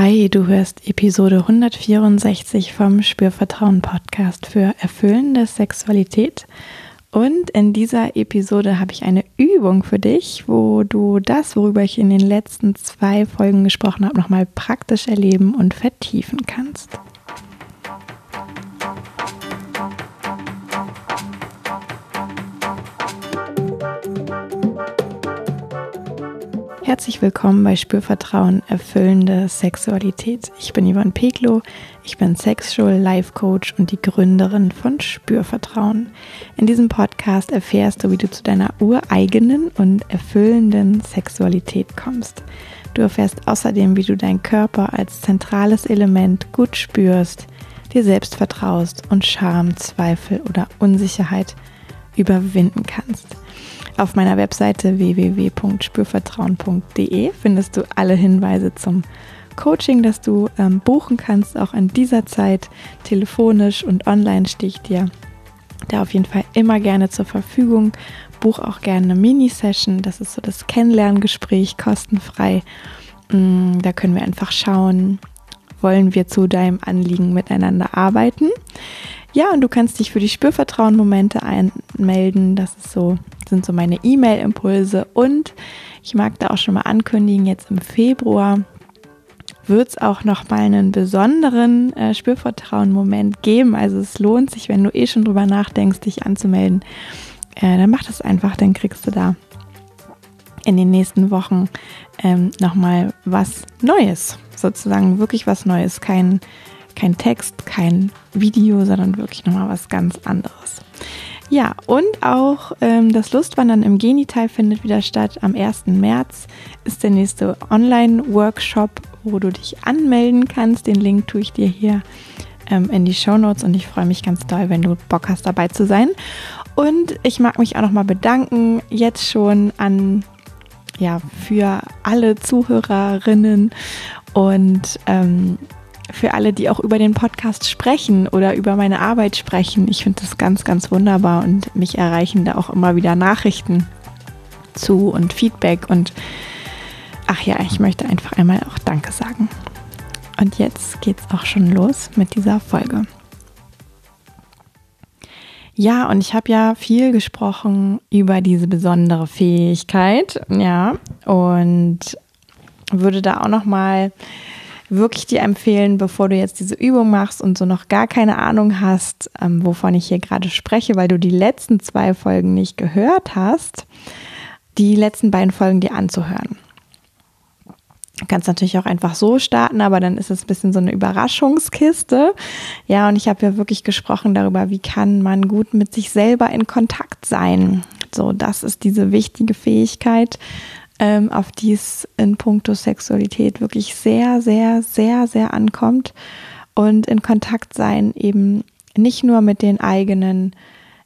Hi, du hörst Episode 164 vom Spürvertrauen Podcast für erfüllende Sexualität. Und in dieser Episode habe ich eine Übung für dich, wo du das, worüber ich in den letzten zwei Folgen gesprochen habe, nochmal praktisch erleben und vertiefen kannst. Herzlich willkommen bei Spürvertrauen erfüllende Sexualität. Ich bin Yvonne Peklo, ich bin Sexual Life Coach und die Gründerin von Spürvertrauen. In diesem Podcast erfährst du, wie du zu deiner ureigenen und erfüllenden Sexualität kommst. Du erfährst außerdem, wie du deinen Körper als zentrales Element gut spürst, dir selbst vertraust und Scham, Zweifel oder Unsicherheit überwinden kannst. Auf meiner Webseite www.spürvertrauen.de findest du alle Hinweise zum Coaching, das du ähm, buchen kannst, auch in dieser Zeit telefonisch und online stehe ich dir da auf jeden Fall immer gerne zur Verfügung. Buch auch gerne eine Mini-Session, das ist so das Kennenlerngespräch, kostenfrei. Mm, da können wir einfach schauen, wollen wir zu deinem Anliegen miteinander arbeiten. Ja, und du kannst dich für die Spürvertrauen-Momente einmelden. Das ist so, sind so meine E-Mail-Impulse. Und ich mag da auch schon mal ankündigen, jetzt im Februar wird es auch noch mal einen besonderen äh, Spürvertrauen-Moment geben. Also es lohnt sich, wenn du eh schon drüber nachdenkst, dich anzumelden. Äh, dann mach das einfach, dann kriegst du da in den nächsten Wochen ähm, noch mal was Neues, sozusagen wirklich was Neues, kein kein Text, kein Video, sondern wirklich nochmal was ganz anderes. Ja, und auch ähm, das Lustwandern im Genital findet wieder statt. Am 1. März ist der nächste Online-Workshop, wo du dich anmelden kannst. Den Link tue ich dir hier ähm, in die Show Notes und ich freue mich ganz doll, wenn du Bock hast, dabei zu sein. Und ich mag mich auch nochmal bedanken, jetzt schon an, ja, für alle Zuhörerinnen und ähm, für alle, die auch über den Podcast sprechen oder über meine Arbeit sprechen. Ich finde das ganz, ganz wunderbar und mich erreichen da auch immer wieder Nachrichten zu und Feedback und ach ja, ich möchte einfach einmal auch Danke sagen. Und jetzt geht's auch schon los mit dieser Folge. Ja, und ich habe ja viel gesprochen über diese besondere Fähigkeit, ja, und würde da auch noch mal wirklich dir empfehlen, bevor du jetzt diese Übung machst und so noch gar keine Ahnung hast, ähm, wovon ich hier gerade spreche, weil du die letzten zwei Folgen nicht gehört hast, die letzten beiden Folgen dir anzuhören. Du kannst natürlich auch einfach so starten, aber dann ist es ein bisschen so eine Überraschungskiste. Ja, und ich habe ja wirklich gesprochen darüber, wie kann man gut mit sich selber in Kontakt sein. So, das ist diese wichtige Fähigkeit, ähm, auf die es in puncto Sexualität wirklich sehr, sehr, sehr, sehr ankommt. Und in Kontakt sein eben nicht nur mit den eigenen,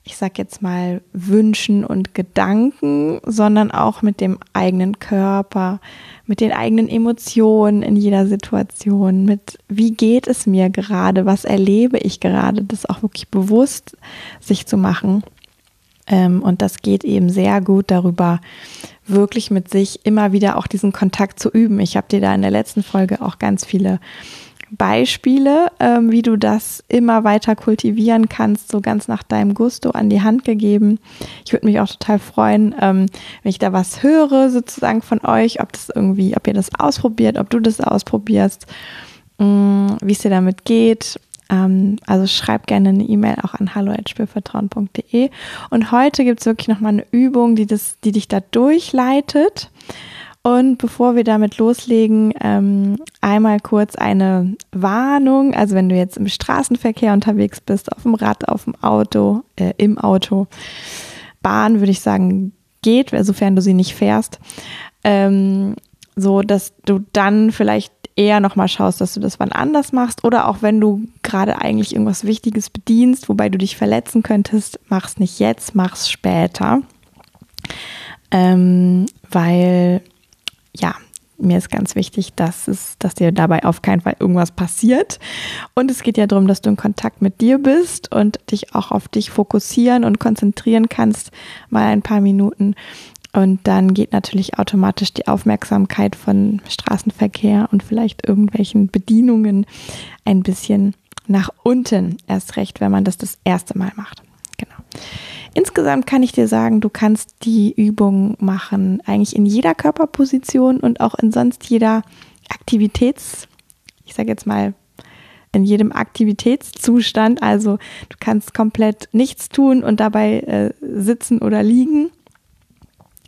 ich sag jetzt mal, Wünschen und Gedanken, sondern auch mit dem eigenen Körper, mit den eigenen Emotionen in jeder Situation, mit wie geht es mir gerade, was erlebe ich gerade, das auch wirklich bewusst sich zu machen. Ähm, und das geht eben sehr gut darüber, wirklich mit sich immer wieder auch diesen Kontakt zu üben. Ich habe dir da in der letzten Folge auch ganz viele Beispiele, ähm, wie du das immer weiter kultivieren kannst, so ganz nach deinem Gusto an die Hand gegeben. Ich würde mich auch total freuen, ähm, wenn ich da was höre, sozusagen von euch, ob das irgendwie, ob ihr das ausprobiert, ob du das ausprobierst, mm, wie es dir damit geht also schreib gerne eine E-Mail auch an hallo.spielvertrauen.de. Und heute gibt es wirklich nochmal eine Übung, die, das, die dich da durchleitet. Und bevor wir damit loslegen, ähm, einmal kurz eine Warnung. Also wenn du jetzt im Straßenverkehr unterwegs bist, auf dem Rad, auf dem Auto, äh, im Auto, Bahn würde ich sagen, geht, sofern du sie nicht fährst. Ähm, so, dass du dann vielleicht eher nochmal schaust, dass du das wann anders machst oder auch wenn du gerade eigentlich irgendwas Wichtiges bedienst, wobei du dich verletzen könntest, mach's nicht jetzt, mach's später. Ähm, weil, ja, mir ist ganz wichtig, dass es, dass dir dabei auf keinen Fall irgendwas passiert. Und es geht ja darum, dass du in Kontakt mit dir bist und dich auch auf dich fokussieren und konzentrieren kannst, mal ein paar Minuten Und dann geht natürlich automatisch die Aufmerksamkeit von Straßenverkehr und vielleicht irgendwelchen Bedienungen ein bisschen nach unten. Erst recht, wenn man das das erste Mal macht. Genau. Insgesamt kann ich dir sagen, du kannst die Übung machen, eigentlich in jeder Körperposition und auch in sonst jeder Aktivitäts, ich sage jetzt mal, in jedem Aktivitätszustand. Also du kannst komplett nichts tun und dabei äh, sitzen oder liegen.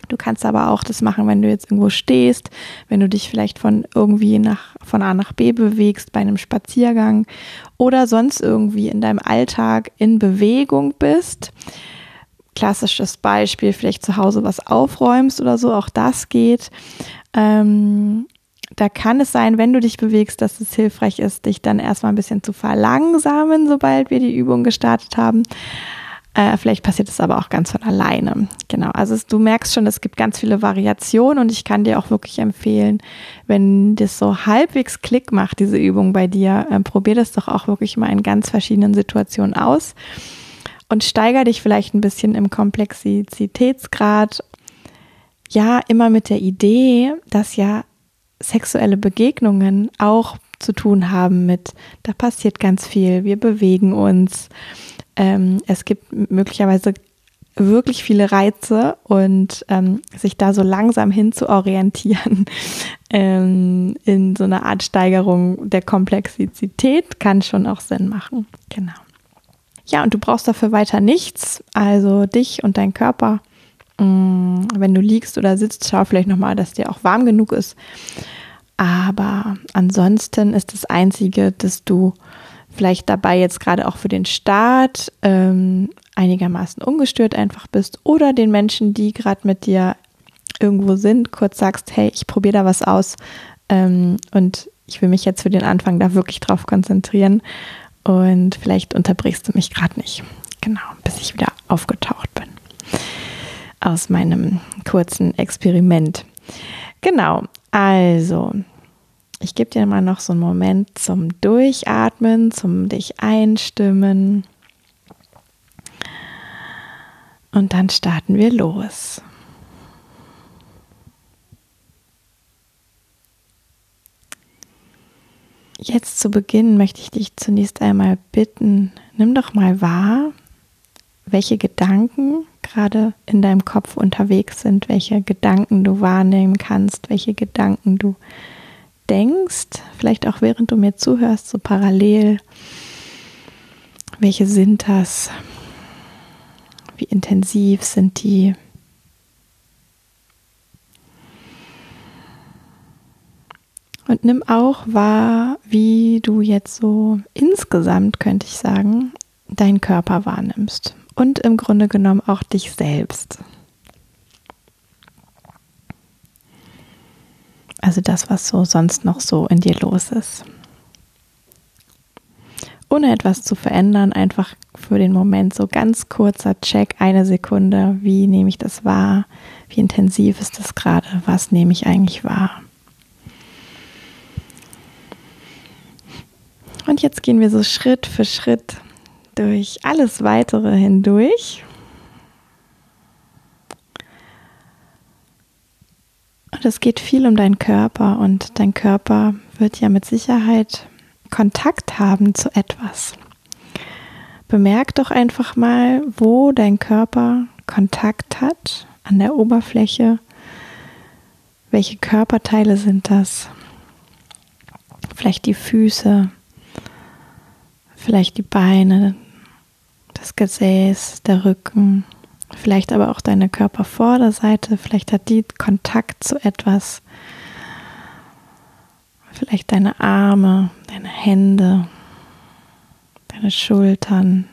Du kannst aber auch das machen, wenn du jetzt irgendwo stehst, wenn du dich vielleicht von irgendwie nach, von A nach B bewegst bei einem Spaziergang oder sonst irgendwie in deinem Alltag in Bewegung bist. Klassisches Beispiel, vielleicht zu Hause was aufräumst oder so, auch das geht. Ähm, da kann es sein, wenn du dich bewegst, dass es hilfreich ist, dich dann erstmal ein bisschen zu verlangsamen, sobald wir die Übung gestartet haben. Äh, vielleicht passiert es aber auch ganz von alleine. Genau. Also es, du merkst schon, es gibt ganz viele Variationen und ich kann dir auch wirklich empfehlen, wenn das so halbwegs Klick macht, diese Übung bei dir, äh, probier das doch auch wirklich mal in ganz verschiedenen Situationen aus und steiger dich vielleicht ein bisschen im Komplexitätsgrad. Ja, immer mit der Idee, dass ja sexuelle Begegnungen auch zu tun haben mit, da passiert ganz viel, wir bewegen uns, ähm, es gibt möglicherweise wirklich viele Reize und ähm, sich da so langsam hin zu orientieren ähm, in so einer Art Steigerung der Komplexität kann schon auch Sinn machen. Genau. Ja, und du brauchst dafür weiter nichts, also dich und dein Körper. Mm, wenn du liegst oder sitzt, schau vielleicht nochmal, dass dir auch warm genug ist. Aber ansonsten ist das Einzige, dass du vielleicht dabei jetzt gerade auch für den Start ähm, einigermaßen ungestört einfach bist oder den Menschen, die gerade mit dir irgendwo sind, kurz sagst, hey, ich probiere da was aus ähm, und ich will mich jetzt für den Anfang da wirklich drauf konzentrieren und vielleicht unterbrichst du mich gerade nicht. Genau, bis ich wieder aufgetaucht bin aus meinem kurzen Experiment. Genau, also ich gebe dir mal noch so einen Moment zum Durchatmen, zum dich einstimmen. Und dann starten wir los. Jetzt zu Beginn möchte ich dich zunächst einmal bitten, nimm doch mal wahr, welche Gedanken gerade in deinem Kopf unterwegs sind, welche Gedanken du wahrnehmen kannst, welche Gedanken du denkst, vielleicht auch während du mir zuhörst, so parallel, welche sind das? Wie intensiv sind die? Und nimm auch wahr, wie du jetzt so insgesamt, könnte ich sagen, deinen Körper wahrnimmst. Und im Grunde genommen auch dich selbst. Also das, was so sonst noch so in dir los ist. Ohne etwas zu verändern, einfach für den Moment so ganz kurzer Check, eine Sekunde, wie nehme ich das wahr? Wie intensiv ist das gerade? Was nehme ich eigentlich wahr? Und jetzt gehen wir so Schritt für Schritt durch alles weitere hindurch. Und es geht viel um deinen Körper und dein Körper wird ja mit Sicherheit Kontakt haben zu etwas. Bemerk doch einfach mal, wo dein Körper Kontakt hat an der Oberfläche. Welche Körperteile sind das? Vielleicht die Füße, vielleicht die Beine, das Gesäß, der Rücken, vielleicht aber auch deine Körpervorderseite, vielleicht hat die Kontakt zu etwas, vielleicht deine Arme, deine Hände, deine Schultern.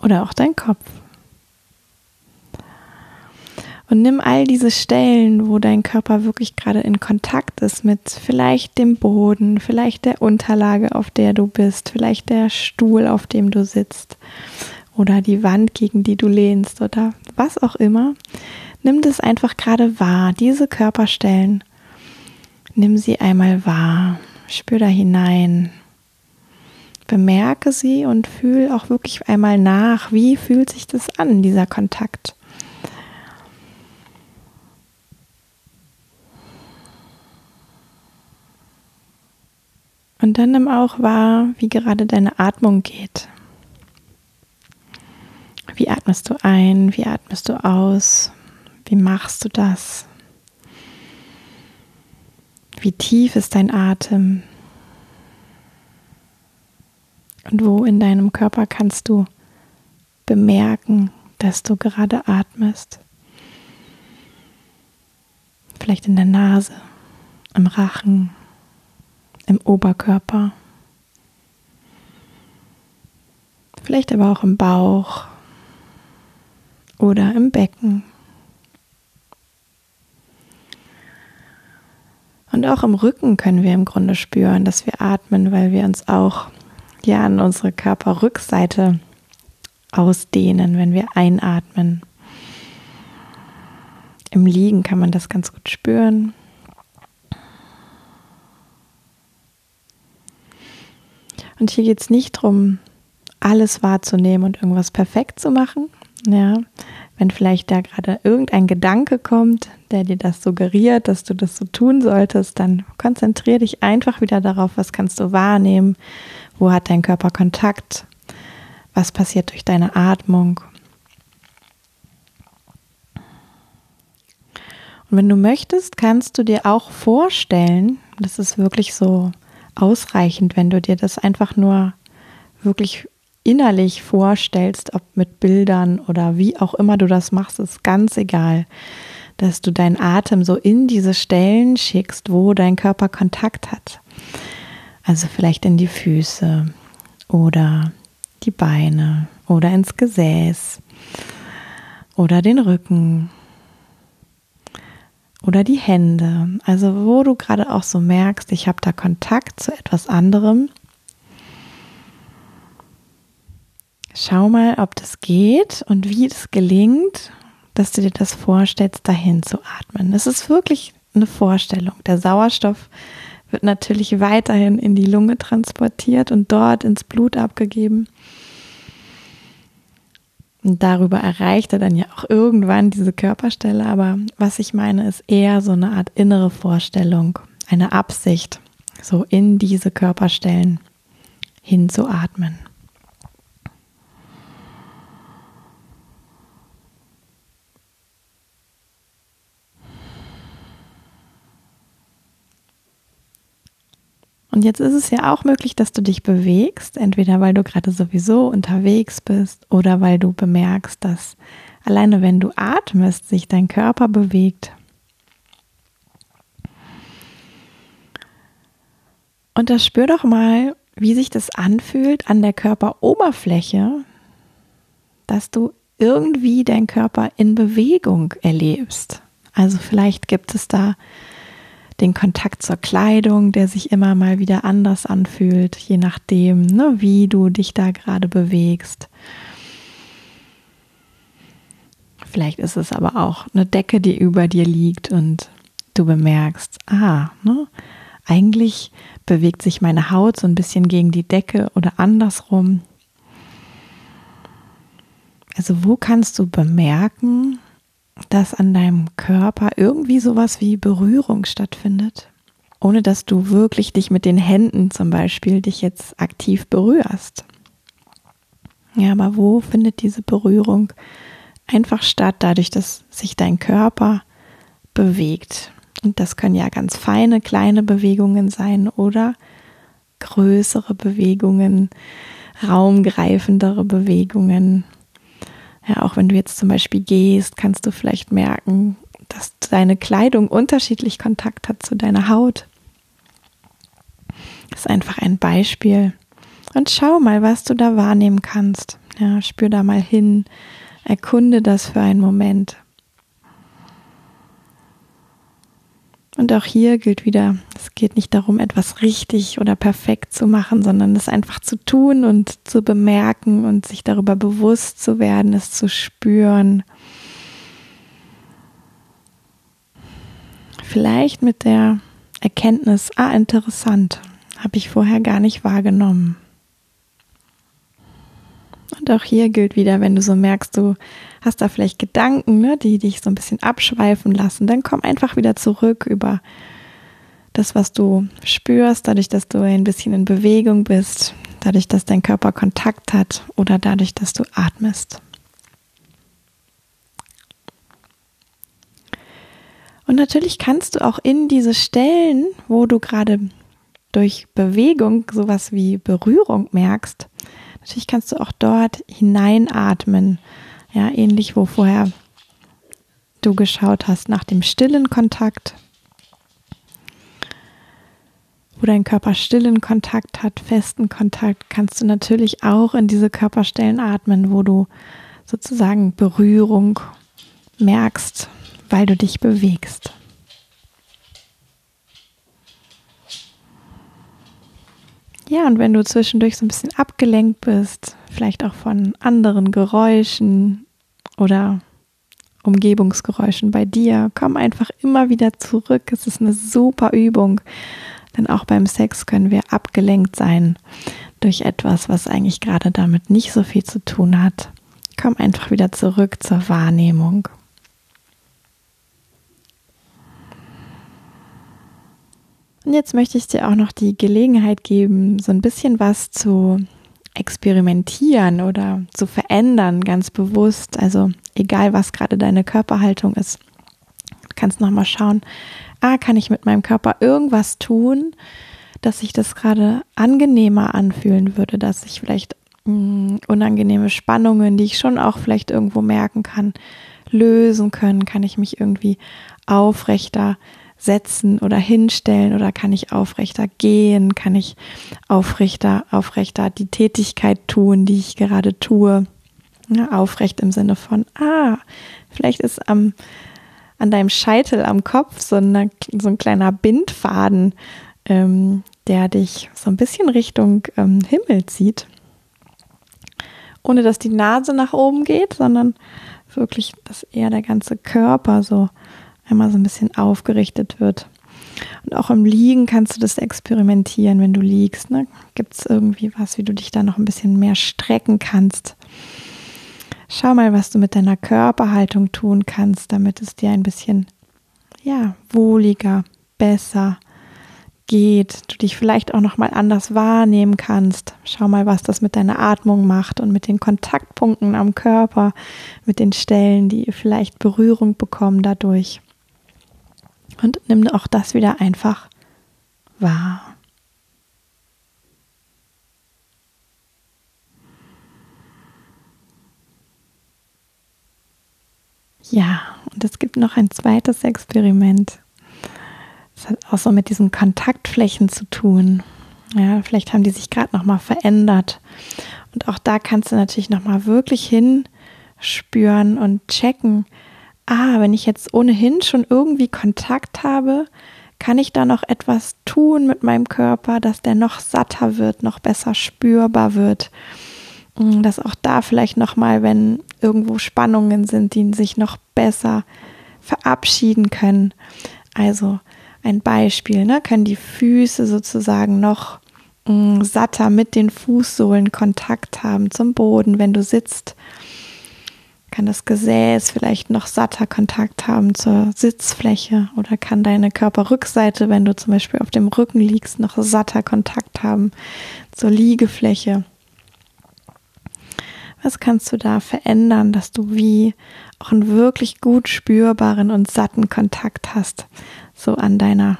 Oder auch dein Kopf. Und nimm all diese Stellen, wo dein Körper wirklich gerade in Kontakt ist mit vielleicht dem Boden, vielleicht der Unterlage, auf der du bist, vielleicht der Stuhl, auf dem du sitzt oder die Wand, gegen die du lehnst oder was auch immer. Nimm das einfach gerade wahr, diese Körperstellen. Nimm sie einmal wahr, spür da hinein. Bemerke sie und fühl auch wirklich einmal nach, wie fühlt sich das an, dieser Kontakt. Und dann nimm auch wahr, wie gerade deine Atmung geht. Wie atmest du ein? Wie atmest du aus? Wie machst du das? Wie tief ist dein Atem? Und wo in deinem Körper kannst du bemerken, dass du gerade atmest? Vielleicht in der Nase, im Rachen, im Oberkörper. Vielleicht aber auch im Bauch oder im Becken. Und auch im Rücken können wir im Grunde spüren, dass wir atmen, weil wir uns auch ja an unsere Körperrückseite ausdehnen, wenn wir einatmen. Im Liegen kann man das ganz gut spüren. Und hier geht es nicht darum, alles wahrzunehmen und irgendwas perfekt zu machen. Ja, wenn vielleicht da gerade irgendein Gedanke kommt, der dir das suggeriert, dass du das so tun solltest, dann konzentriere dich einfach wieder darauf, was kannst du wahrnehmen, wo hat dein Körper Kontakt, was passiert durch deine Atmung. Und wenn du möchtest, kannst du dir auch vorstellen, das ist wirklich so ausreichend, wenn du dir das einfach nur wirklich innerlich vorstellst, ob mit Bildern oder wie auch immer du das machst, ist ganz egal, dass du deinen Atem so in diese Stellen schickst, wo dein Körper Kontakt hat. Also vielleicht in die Füße oder die Beine oder ins Gesäß oder den Rücken oder die Hände. Also wo du gerade auch so merkst, ich habe da Kontakt zu etwas anderem. Schau mal, ob das geht und wie es gelingt, dass du dir das vorstellst, dahin zu atmen. Es ist wirklich eine Vorstellung. Der Sauerstoff wird natürlich weiterhin in die Lunge transportiert und dort ins Blut abgegeben. Und darüber erreicht er dann ja auch irgendwann diese Körperstelle. Aber was ich meine, ist eher so eine Art innere Vorstellung, eine Absicht, so in diese Körperstellen hinzuatmen. Und jetzt ist es ja auch möglich, dass du dich bewegst, entweder weil du gerade sowieso unterwegs bist oder weil du bemerkst, dass alleine wenn du atmest, sich dein Körper bewegt. Und das spür doch mal, wie sich das anfühlt an der Körperoberfläche, dass du irgendwie deinen Körper in Bewegung erlebst. Also vielleicht gibt es da den Kontakt zur Kleidung, der sich immer mal wieder anders anfühlt, je nachdem, ne, wie du dich da gerade bewegst. Vielleicht ist es aber auch eine Decke, die über dir liegt und du bemerkst, ah, ne, eigentlich bewegt sich meine Haut so ein bisschen gegen die Decke oder andersrum. Also wo kannst du bemerken, dass an deinem Körper irgendwie sowas wie Berührung stattfindet, ohne dass du wirklich dich mit den Händen zum Beispiel dich jetzt aktiv berührst. Ja, aber wo findet diese Berührung einfach statt, dadurch, dass sich dein Körper bewegt? Und das können ja ganz feine, kleine Bewegungen sein oder größere Bewegungen, raumgreifendere Bewegungen, ja, auch wenn du jetzt zum Beispiel gehst, kannst du vielleicht merken, dass deine Kleidung unterschiedlich Kontakt hat zu deiner Haut. Das ist einfach ein Beispiel. Und schau mal, was du da wahrnehmen kannst. Ja, spür da mal hin, erkunde das für einen Moment. Und auch hier gilt wieder, es geht nicht darum, etwas richtig oder perfekt zu machen, sondern es einfach zu tun und zu bemerken und sich darüber bewusst zu werden, es zu spüren. Vielleicht mit der Erkenntnis, ah, interessant, habe ich vorher gar nicht wahrgenommen. Und auch hier gilt wieder, wenn du so merkst, du hast da vielleicht Gedanken, ne, die dich so ein bisschen abschweifen lassen, dann komm einfach wieder zurück über das, was du spürst, dadurch, dass du ein bisschen in Bewegung bist, dadurch, dass dein Körper Kontakt hat oder dadurch, dass du atmest. Und natürlich kannst du auch in diese Stellen, wo du gerade durch Bewegung sowas wie Berührung merkst, natürlich kannst du auch dort hineinatmen. Ja, ähnlich wo vorher du geschaut hast nach dem stillen Kontakt, wo dein Körper stillen Kontakt hat, festen Kontakt, kannst du natürlich auch in diese Körperstellen atmen, wo du sozusagen Berührung merkst, weil du dich bewegst. Ja, und wenn du zwischendurch so ein bisschen abgelenkt bist, vielleicht auch von anderen Geräuschen oder Umgebungsgeräuschen bei dir, komm einfach immer wieder zurück. Es ist eine super Übung, denn auch beim Sex können wir abgelenkt sein durch etwas, was eigentlich gerade damit nicht so viel zu tun hat. Komm einfach wieder zurück zur Wahrnehmung. Und jetzt möchte ich dir auch noch die Gelegenheit geben, so ein bisschen was zu experimentieren oder zu verändern, ganz bewusst. Also egal, was gerade deine Körperhaltung ist. Du kannst nochmal schauen, ah, kann ich mit meinem Körper irgendwas tun, dass sich das gerade angenehmer anfühlen würde, dass ich vielleicht mh, hm, unangenehme Spannungen, die ich schon auch vielleicht irgendwo merken kann, lösen können, kann ich mich irgendwie aufrechter setzen oder hinstellen oder kann ich aufrechter gehen, kann ich aufrechter, aufrechter die Tätigkeit tun, die ich gerade tue. Ja, aufrecht im Sinne von, ah, vielleicht ist am, an deinem Scheitel am Kopf so, eine, so ein kleiner Bindfaden, ähm, der dich so ein bisschen Richtung ähm, Himmel zieht. Ohne dass die Nase nach oben geht, sondern wirklich, dass eher der ganze Körper so einmal so ein bisschen aufgerichtet wird. Und auch im Liegen kannst du das experimentieren, wenn du liegst. Ne? Gibt es irgendwie was, wie du dich da noch ein bisschen mehr strecken kannst? Schau mal, was du mit deiner Körperhaltung tun kannst, damit es dir ein bisschen ja, wohliger, besser geht, du dich vielleicht auch noch mal anders wahrnehmen kannst. Schau mal, was das mit deiner Atmung macht und mit den Kontaktpunkten am Körper, mit den Stellen, die vielleicht Berührung bekommen dadurch. Und nimm auch das wieder einfach wahr. Ja, und es gibt noch ein zweites Experiment. Das hat auch so mit diesen Kontaktflächen zu tun. Ja, vielleicht haben die sich gerade noch mal verändert. Und auch da kannst du natürlich noch mal wirklich hinspüren und checken, ah, wenn ich jetzt ohnehin schon irgendwie Kontakt habe, kann ich da noch etwas tun mit meinem Körper, dass der noch satter wird, noch besser spürbar wird. Mm, dass auch da vielleicht nochmal, wenn irgendwo Spannungen sind, die sich noch besser verabschieden können. Also ein Beispiel, ne, können die Füße sozusagen noch mh, mm, satter mit den Fußsohlen Kontakt haben zum Boden, wenn du sitzt kann das Gesäß vielleicht noch satter Kontakt haben zur Sitzfläche oder kann deine Körperrückseite, wenn du zum Beispiel auf dem Rücken liegst, noch satter Kontakt haben zur Liegefläche. Was kannst du da verändern, dass du wie auch einen wirklich gut spürbaren und satten Kontakt hast, so an deiner,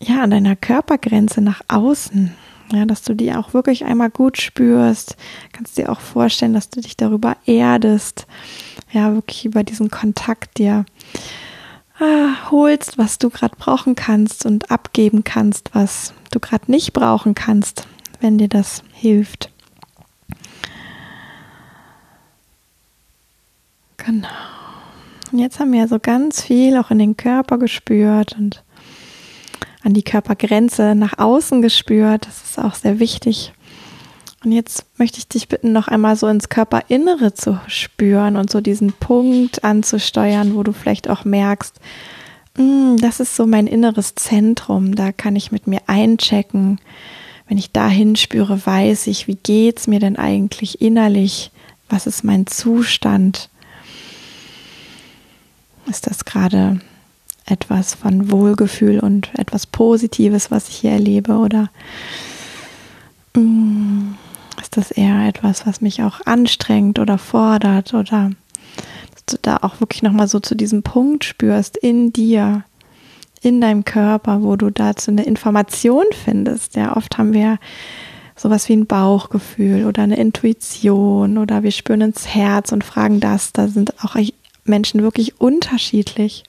ja, an deiner Körpergrenze nach außen? Ja, dass du die auch wirklich einmal gut spürst. Kannst dir auch vorstellen, dass du dich darüber erdest. Ja, wirklich über diesen Kontakt dir ah, holst, was du gerade brauchen kannst und abgeben kannst, was du gerade nicht brauchen kannst, wenn dir das hilft. Genau. Und jetzt haben wir so ganz viel auch in den Körper gespürt und an die Körpergrenze nach außen gespürt. Das ist auch sehr wichtig. Und jetzt möchte ich dich bitten, noch einmal so ins Körperinnere zu spüren und so diesen Punkt anzusteuern, wo du vielleicht auch merkst, hm, das ist so mein inneres Zentrum, da kann ich mit mir einchecken. Wenn ich dahin spüre, weiß ich, wie geht es mir denn eigentlich innerlich? Was ist mein Zustand? Ist das gerade etwas von Wohlgefühl und etwas Positives, was ich hier erlebe? Oder mm, ist das eher etwas, was mich auch anstrengt oder fordert? Oder dass du da auch wirklich nochmal so zu diesem Punkt spürst in dir, in deinem Körper, wo du dazu eine Information findest. Ja, oft haben wir sowas wie ein Bauchgefühl oder eine Intuition oder wir spüren ins Herz und fragen das. Da sind auch Menschen wirklich unterschiedlich.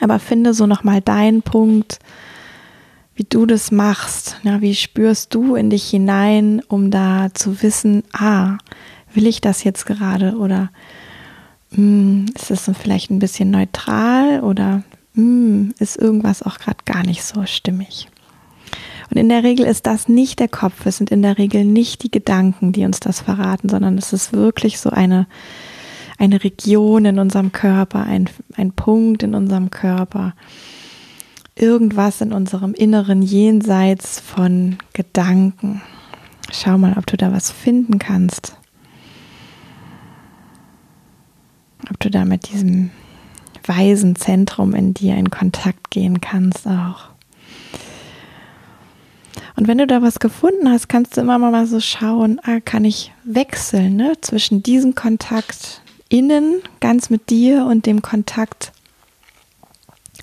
Aber finde so nochmal deinen Punkt, wie du das machst. Ja, wie spürst du in dich hinein, um da zu wissen, ah, will ich das jetzt gerade oder mh, hm, ist es vielleicht ein bisschen neutral oder mh, hm, ist irgendwas auch gerade gar nicht so stimmig. Und in der Regel ist das nicht der Kopf, es sind in der Regel nicht die Gedanken, die uns das verraten, sondern es ist wirklich so eine, eine Region in unserem Körper, ein, ein Punkt in unserem Körper, irgendwas in unserem inneren Jenseits von Gedanken. Schau mal, ob du da was finden kannst. Ob du da mit diesem weisen Zentrum in dir in Kontakt gehen kannst auch. Und wenn du da was gefunden hast, kannst du immer mal so schauen, ah, kann ich wechseln ne, zwischen diesem Kontakt innen, ganz mit dir und dem Kontakt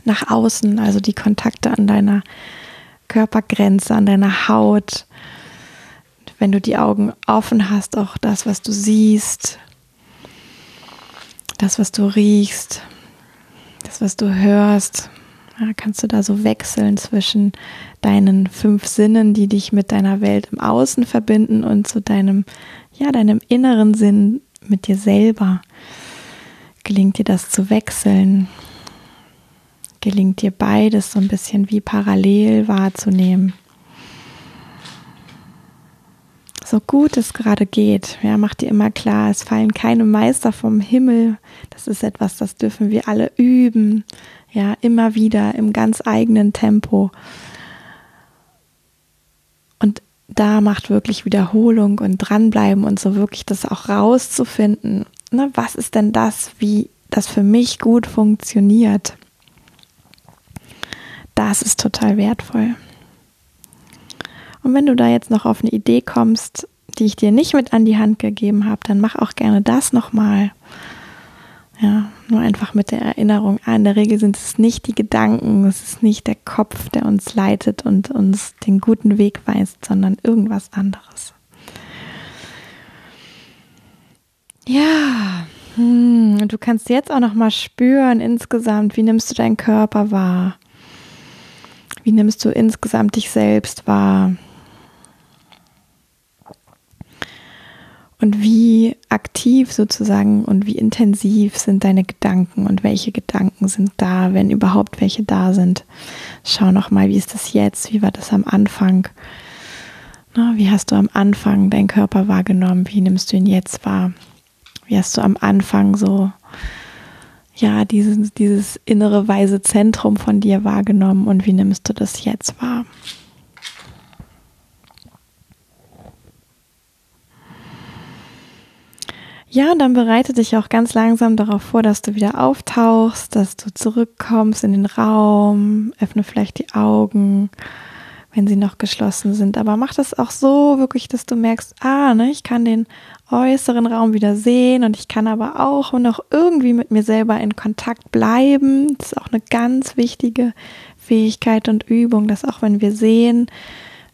nach außen, also die Kontakte an deiner Körpergrenze, an deiner Haut. Wenn du die Augen offen hast, auch das, was du siehst, das, was du riechst, das, was du hörst, kannst du da so wechseln zwischen deinen fünf Sinnen, die dich mit deiner Welt im Außen verbinden und zu deinem, ja, deinem inneren Sinn mit dir selber. Gelingt dir das zu wechseln? Gelingt dir beides so ein bisschen wie parallel wahrzunehmen? so gut es gerade geht. Ja, mach dir immer klar, es fallen keine Meister vom Himmel. Das ist etwas, das dürfen wir alle üben. Ja, immer wieder im ganz eigenen Tempo. Da macht wirklich Wiederholung und dranbleiben und so wirklich das auch rauszufinden. Ne, was ist denn das, wie das für mich gut funktioniert? Das ist total wertvoll. Und wenn du da jetzt noch auf eine Idee kommst, die ich dir nicht mit an die Hand gegeben habe, dann mach auch gerne das nochmal. Ja, nur einfach mit der Erinnerung. Ah, in der Regel sind es nicht die Gedanken, es ist nicht der Kopf, der uns leitet und uns den guten Weg weist, sondern irgendwas anderes. Ja, hm, du kannst jetzt auch noch mal spüren insgesamt, wie nimmst du deinen Körper wahr? Wie nimmst du insgesamt dich selbst wahr? Und wie aktiv sozusagen und wie intensiv sind deine Gedanken und welche Gedanken sind da, wenn überhaupt welche da sind. Schau nochmal, wie ist das jetzt? Wie war das am Anfang? Na, wie hast du am Anfang deinen Körper wahrgenommen? Wie nimmst du ihn jetzt wahr? Wie hast du am Anfang so, ja, dieses, dieses innere weise Zentrum von dir wahrgenommen und wie nimmst du das jetzt wahr? Ja, und dann bereite dich auch ganz langsam darauf vor, dass du wieder auftauchst, dass du zurückkommst in den Raum, öffne vielleicht die Augen, wenn sie noch geschlossen sind. Aber mach das auch so wirklich, dass du merkst, ah, ne, ich kann den äußeren Raum wieder sehen und ich kann aber auch noch irgendwie mit mir selber in Kontakt bleiben. Das ist auch eine ganz wichtige Fähigkeit und Übung, dass auch wenn wir sehen,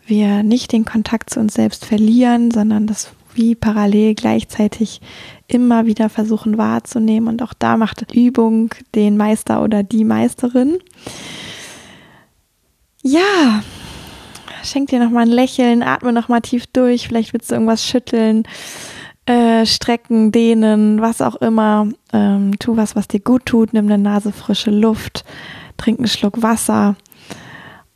wir nicht den Kontakt zu uns selbst verlieren, sondern das wie parallel gleichzeitig immer wieder versuchen wahrzunehmen. Und auch da macht Übung den Meister oder die Meisterin. Ja, schenk dir nochmal ein Lächeln, atme nochmal tief durch. Vielleicht willst du irgendwas schütteln, äh, strecken, dehnen, was auch immer. Ähm, tu was, was dir gut tut. Nimm eine Nase frische Luft, trink einen Schluck Wasser.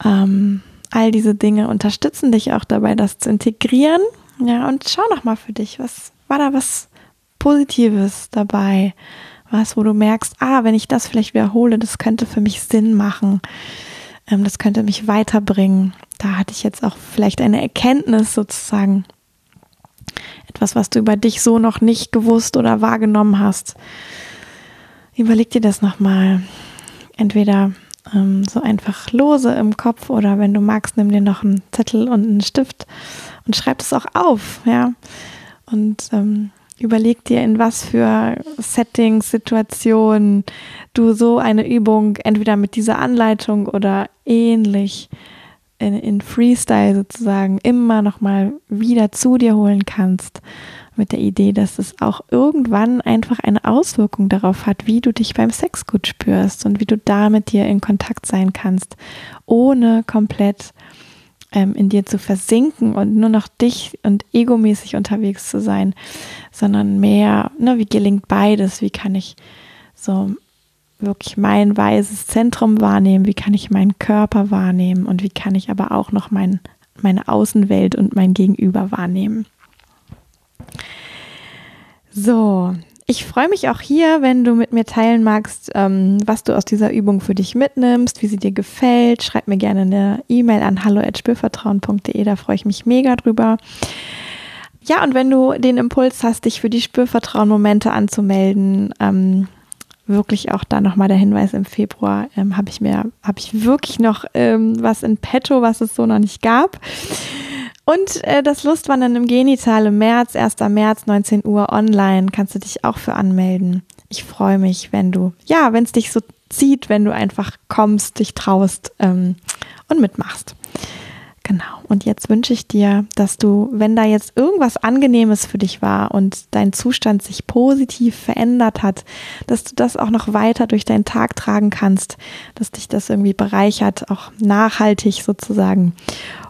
Ähm, all diese Dinge unterstützen dich auch dabei, das zu integrieren ja, und schau noch mal für dich, was war da was Positives dabei? Was, wo du merkst, ah, wenn ich das vielleicht wiederhole, das könnte für mich Sinn machen. Ähm, das könnte mich weiterbringen. Da hatte ich jetzt auch vielleicht eine Erkenntnis sozusagen. Etwas, was du über dich so noch nicht gewusst oder wahrgenommen hast. Überleg dir das nochmal. entweder ähm, so einfach lose im Kopf oder wenn du magst, nimm dir noch einen Zettel und einen Stift und schreib es auch auf, ja. Und ähm, überleg dir, in was für Settings, Situationen du so eine Übung entweder mit dieser Anleitung oder ähnlich in, in Freestyle sozusagen immer noch mal wieder zu dir holen kannst mit der Idee, dass es auch irgendwann einfach eine Auswirkung darauf hat, wie du dich beim Sex gut spürst und wie du da mit dir in Kontakt sein kannst, ohne komplett ähm, in dir zu versinken und nur noch dich und egomäßig unterwegs zu sein, sondern mehr, ne, wie gelingt beides? Wie kann ich so wirklich mein weises Zentrum wahrnehmen? Wie kann ich meinen Körper wahrnehmen? Und wie kann ich aber auch noch mein, meine Außenwelt und mein Gegenüber wahrnehmen? So, ich freue mich auch hier, wenn du mit mir teilen magst, ähm, was du aus dieser Übung für dich mitnimmst, wie sie dir gefällt. Schreib mir gerne eine E-Mail an hallo@spürvertrauen.de, da freue ich mich mega drüber. Ja, und wenn du den Impuls hast, dich für die Spürvertrauen-Momente anzumelden, ähm, wirklich auch da nochmal der Hinweis im Februar, ähm, habe ich mir, habe ich wirklich noch ähm, was in petto, was es so noch nicht gab. Und äh, das Lustwandern im Genital im März, 1. März, 19 Uhr online, kannst du dich auch für anmelden. Ich freue mich, wenn du, ja, wenn es dich so zieht, wenn du einfach kommst, dich traust ähm, und mitmachst. Genau. Und jetzt wünsche ich dir, dass du, wenn da jetzt irgendwas Angenehmes für dich war und dein Zustand sich positiv verändert hat, dass du das auch noch weiter durch deinen Tag tragen kannst, dass dich das irgendwie bereichert, auch nachhaltig sozusagen.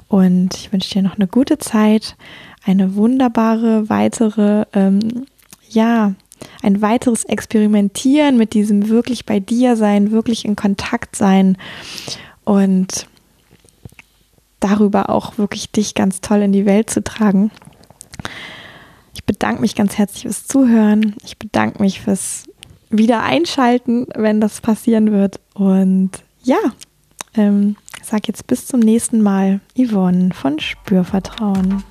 Und ich wünsche dir noch eine gute Zeit, eine wunderbare weitere, ähm, ja, ein weiteres Experimentieren mit diesem wirklich bei dir sein, wirklich in Kontakt sein und darüber auch wirklich dich ganz toll in die Welt zu tragen. Ich bedanke mich ganz herzlich fürs Zuhören. Ich bedanke mich fürs Wiedereinschalten, wenn das passieren wird. Und ja, ähm, sag jetzt bis zum nächsten Mal, Yvonne von Spürvertrauen.